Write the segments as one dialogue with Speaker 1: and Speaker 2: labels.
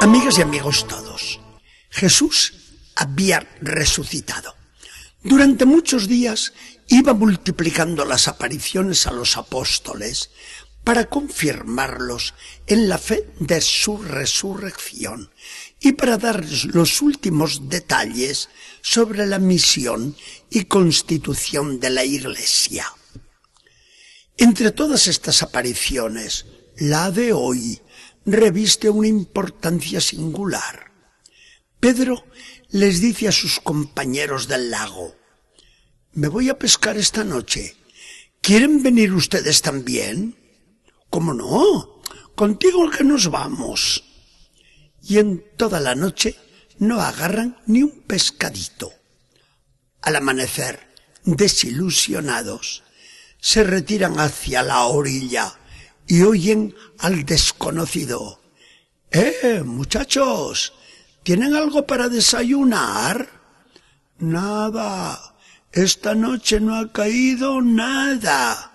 Speaker 1: Amigas y amigos todos, Jesús había resucitado. Durante muchos días iba multiplicando las apariciones a los apóstoles para confirmarlos en la fe de su resurrección y para darles los últimos detalles sobre la misión y constitución de la Iglesia. Entre todas estas apariciones, la de hoy reviste una importancia singular. Pedro les dice a sus compañeros del lago, me voy a pescar esta noche. ¿Quieren venir ustedes también? ¿Cómo no? Contigo que nos vamos. Y en toda la noche no agarran ni un pescadito. Al amanecer, desilusionados, se retiran hacia la orilla y oyen al desconocido. ¡Eh, muchachos! ¿Tienen algo para desayunar? Nada. Esta noche no ha caído nada.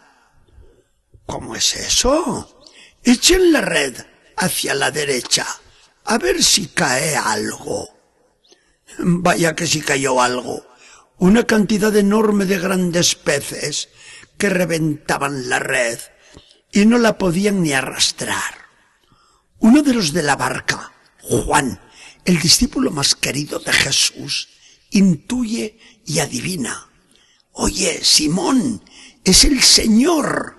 Speaker 1: ¿Cómo es eso? Echen la red hacia la derecha, a ver si cae algo. Vaya que si cayó algo. Una cantidad enorme de grandes peces que reventaban la red y no la podían ni arrastrar. Uno de los de la barca, Juan, el discípulo más querido de Jesús, intuye y adivina. Oye, Simón, es el Señor.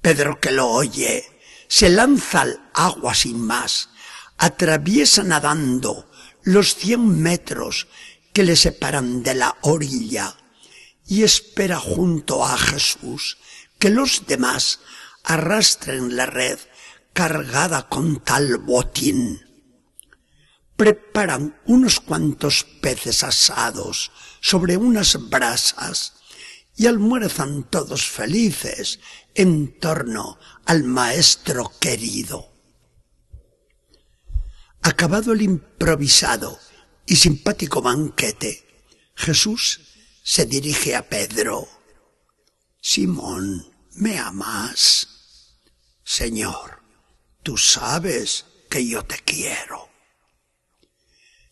Speaker 1: Pedro que lo oye, se lanza al agua sin más, atraviesa nadando los cien metros que le separan de la orilla y espera junto a Jesús que los demás arrastren la red cargada con tal botín. Preparan unos cuantos peces asados sobre unas brasas y almuerzan todos felices en torno al maestro querido. Acabado el improvisado y simpático banquete, Jesús se dirige a Pedro. Simón, ¿me amas? Señor, tú sabes que yo te quiero.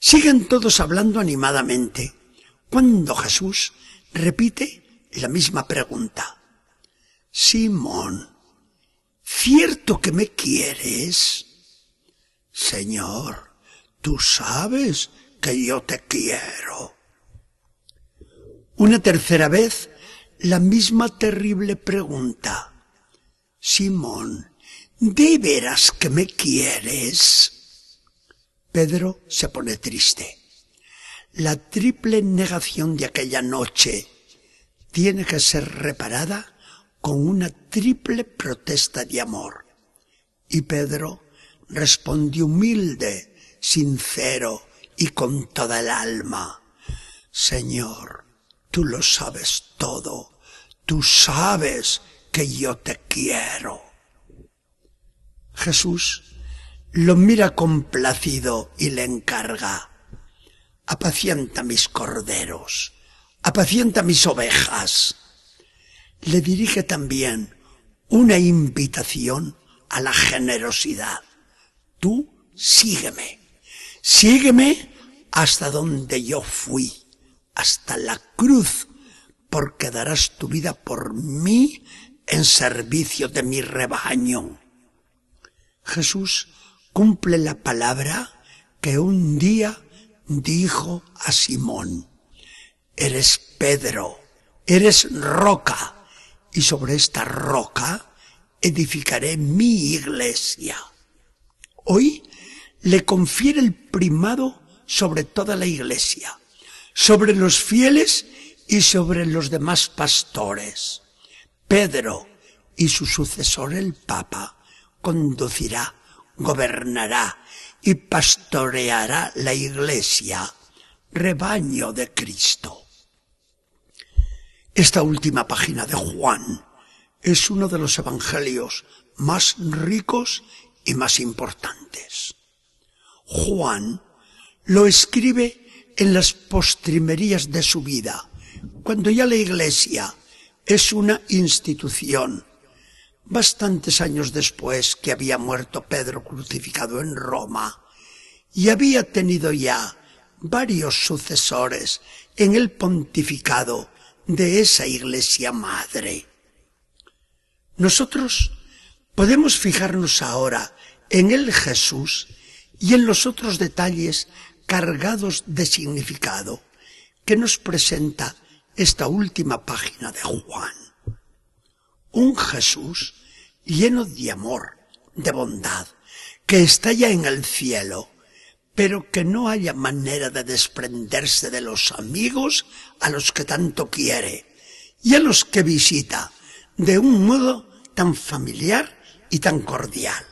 Speaker 1: Siguen todos hablando animadamente cuando Jesús repite la misma pregunta. Simón, ¿cierto que me quieres? Señor, tú sabes que yo te quiero. Una tercera vez, la misma terrible pregunta. Simón, ¿de veras que me quieres? Pedro se pone triste. La triple negación de aquella noche tiene que ser reparada con una triple protesta de amor. Y Pedro respondió humilde, sincero y con toda el alma. Señor, Tú lo sabes todo. Tú sabes que yo te quiero. Jesús lo mira complacido y le encarga. Apacienta mis corderos, apacienta mis ovejas. Le dirige también una invitación a la generosidad. Tú sígueme, sígueme hasta donde yo fui hasta la cruz, porque darás tu vida por mí en servicio de mi rebaño. Jesús cumple la palabra que un día dijo a Simón, eres Pedro, eres roca, y sobre esta roca edificaré mi iglesia. Hoy le confiere el primado sobre toda la iglesia sobre los fieles y sobre los demás pastores. Pedro y su sucesor el Papa conducirá, gobernará y pastoreará la Iglesia, rebaño de Cristo. Esta última página de Juan es uno de los evangelios más ricos y más importantes. Juan lo escribe en las postrimerías de su vida, cuando ya la Iglesia es una institución. Bastantes años después que había muerto Pedro crucificado en Roma y había tenido ya varios sucesores en el pontificado de esa iglesia madre. Nosotros podemos fijarnos ahora en el Jesús y en los otros detalles cargados de significado que nos presenta esta última página de Juan. Un Jesús lleno de amor, de bondad, que está ya en el cielo, pero que no haya manera de desprenderse de los amigos a los que tanto quiere y a los que visita de un modo tan familiar y tan cordial.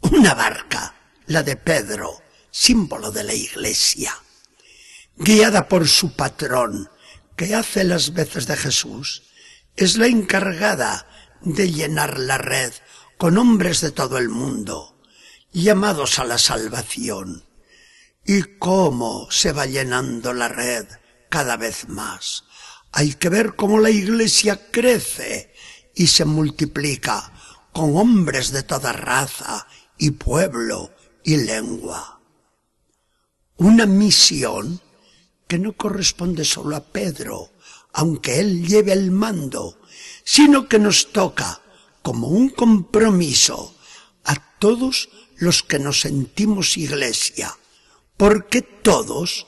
Speaker 1: Una barca, la de Pedro, símbolo de la iglesia, guiada por su patrón, que hace las veces de Jesús, es la encargada de llenar la red con hombres de todo el mundo, llamados a la salvación. Y cómo se va llenando la red cada vez más. Hay que ver cómo la iglesia crece y se multiplica con hombres de toda raza y pueblo y lengua. Una misión que no corresponde solo a Pedro, aunque él lleve el mando, sino que nos toca como un compromiso a todos los que nos sentimos iglesia, porque todos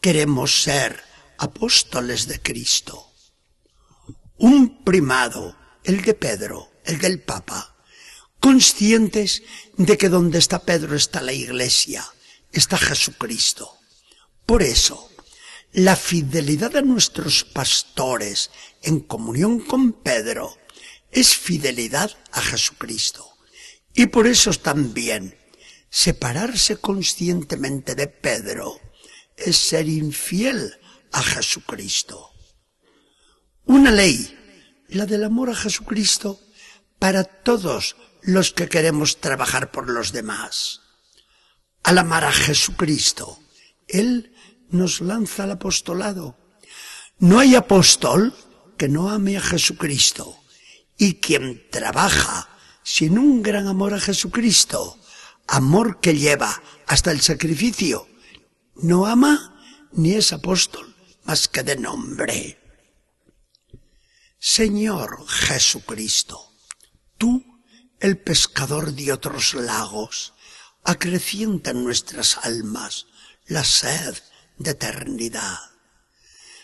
Speaker 1: queremos ser apóstoles de Cristo. Un primado, el de Pedro, el del Papa, conscientes de que donde está Pedro está la iglesia, está Jesucristo. Por eso, la fidelidad de nuestros pastores en comunión con Pedro es fidelidad a Jesucristo. Y por eso también separarse conscientemente de Pedro es ser infiel a Jesucristo. Una ley, la del amor a Jesucristo, para todos los que queremos trabajar por los demás. Al amar a Jesucristo, Él nos lanza al apostolado. No hay apóstol que no ame a Jesucristo. Y quien trabaja sin un gran amor a Jesucristo, amor que lleva hasta el sacrificio, no ama ni es apóstol más que de nombre. Señor Jesucristo, tú, el pescador de otros lagos, acrecienta en nuestras almas la sed de eternidad.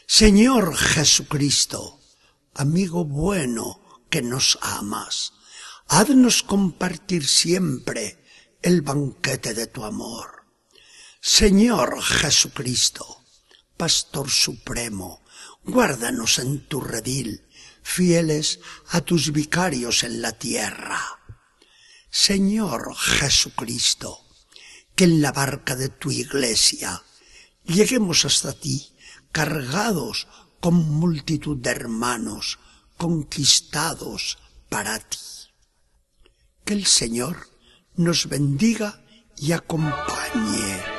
Speaker 1: Señor Jesucristo, amigo bueno que nos amas, haznos compartir siempre el banquete de tu amor. Señor Jesucristo, Pastor Supremo, guárdanos en tu redil, fieles a tus vicarios en la tierra. Señor Jesucristo, que en la barca de tu iglesia lleguemos hasta ti cargados con multitud de hermanos conquistados para ti. Que el Señor nos bendiga y acompañe.